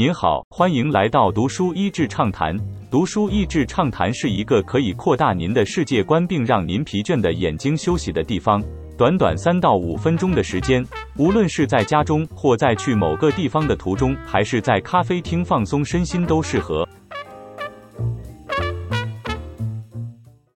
您好，欢迎来到读书益智畅谈。读书益智畅谈是一个可以扩大您的世界观，并让您疲倦的眼睛休息的地方。短短三到五分钟的时间，无论是在家中，或在去某个地方的途中，还是在咖啡厅放松身心，都适合。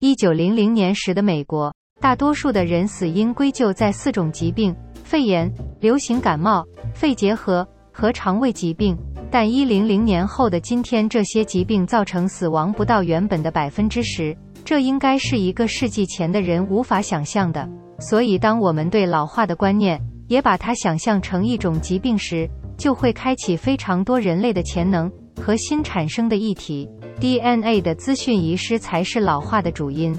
一九零零年时的美国，大多数的人死因归咎在四种疾病：肺炎、流行感冒、肺结核和肠胃疾病。但一零零年后的今天，这些疾病造成死亡不到原本的百分之十，这应该是一个世纪前的人无法想象的。所以，当我们对老化的观念也把它想象成一种疾病时，就会开启非常多人类的潜能和新产生的议题。DNA 的资讯遗失才是老化的主因。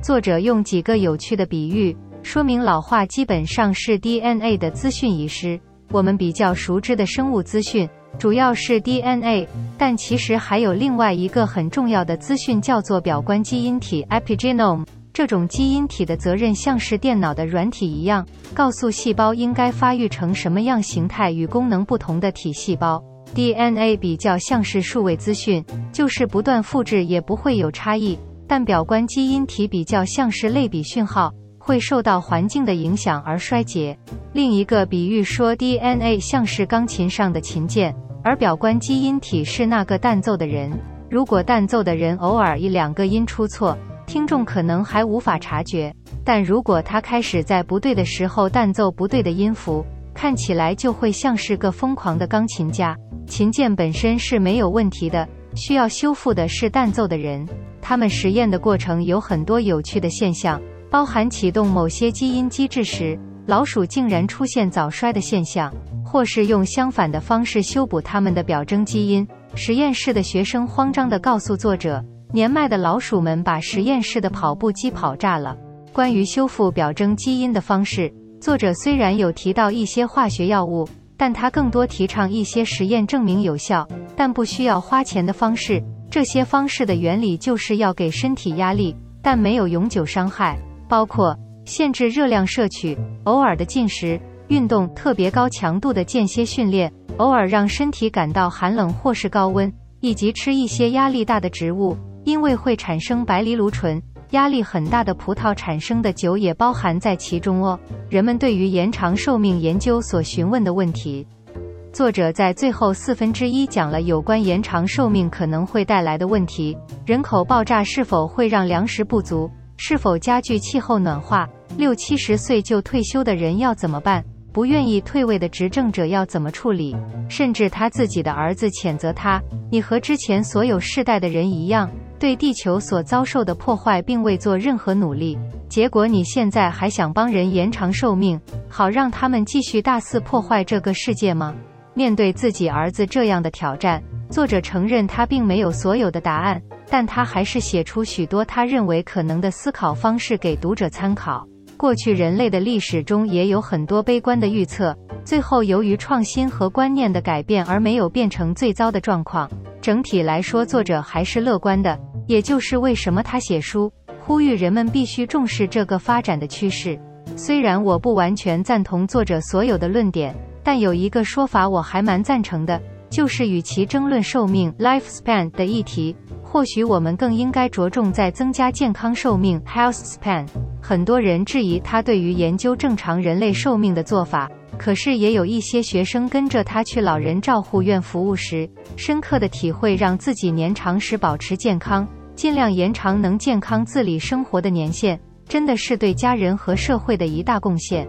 作者用几个有趣的比喻说明老化基本上是 DNA 的资讯遗失。我们比较熟知的生物资讯主要是 DNA，但其实还有另外一个很重要的资讯叫做表观基因体 （epigenome）。这种基因体的责任像是电脑的软体一样，告诉细胞应该发育成什么样形态与功能不同的体细胞。DNA 比较像是数位资讯，就是不断复制也不会有差异。但表观基因体比较像是类比讯号，会受到环境的影响而衰竭。另一个比喻说，DNA 像是钢琴上的琴键，而表观基因体是那个弹奏的人。如果弹奏的人偶尔一两个音出错，听众可能还无法察觉，但如果他开始在不对的时候弹奏不对的音符，看起来就会像是个疯狂的钢琴家。琴键本身是没有问题的，需要修复的是弹奏的人。他们实验的过程有很多有趣的现象，包含启动某些基因机制时，老鼠竟然出现早衰的现象，或是用相反的方式修补它们的表征基因。实验室的学生慌张地告诉作者。年迈的老鼠们把实验室的跑步机跑炸了。关于修复表征基因的方式，作者虽然有提到一些化学药物，但他更多提倡一些实验证明有效但不需要花钱的方式。这些方式的原理就是要给身体压力，但没有永久伤害，包括限制热量摄取、偶尔的进食、运动、特别高强度的间歇训练、偶尔让身体感到寒冷或是高温，以及吃一些压力大的植物。因为会产生白藜芦醇，压力很大的葡萄产生的酒也包含在其中哦。人们对于延长寿命研究所询问的问题，作者在最后四分之一讲了有关延长寿命可能会带来的问题：人口爆炸是否会让粮食不足？是否加剧气候暖化？六七十岁就退休的人要怎么办？不愿意退位的执政者要怎么处理？甚至他自己的儿子谴责他：“你和之前所有世代的人一样。”对地球所遭受的破坏，并未做任何努力，结果你现在还想帮人延长寿命，好让他们继续大肆破坏这个世界吗？面对自己儿子这样的挑战，作者承认他并没有所有的答案，但他还是写出许多他认为可能的思考方式给读者参考。过去人类的历史中也有很多悲观的预测，最后由于创新和观念的改变而没有变成最糟的状况。整体来说，作者还是乐观的。也就是为什么他写书呼吁人们必须重视这个发展的趋势。虽然我不完全赞同作者所有的论点，但有一个说法我还蛮赞成的，就是与其争论寿命 （lifespan） 的议题，或许我们更应该着重在增加健康寿命 （health span）。很多人质疑他对于研究正常人类寿命的做法，可是也有一些学生跟着他去老人照护院服务时，深刻的体会让自己年长时保持健康。尽量延长能健康自理生活的年限，真的是对家人和社会的一大贡献。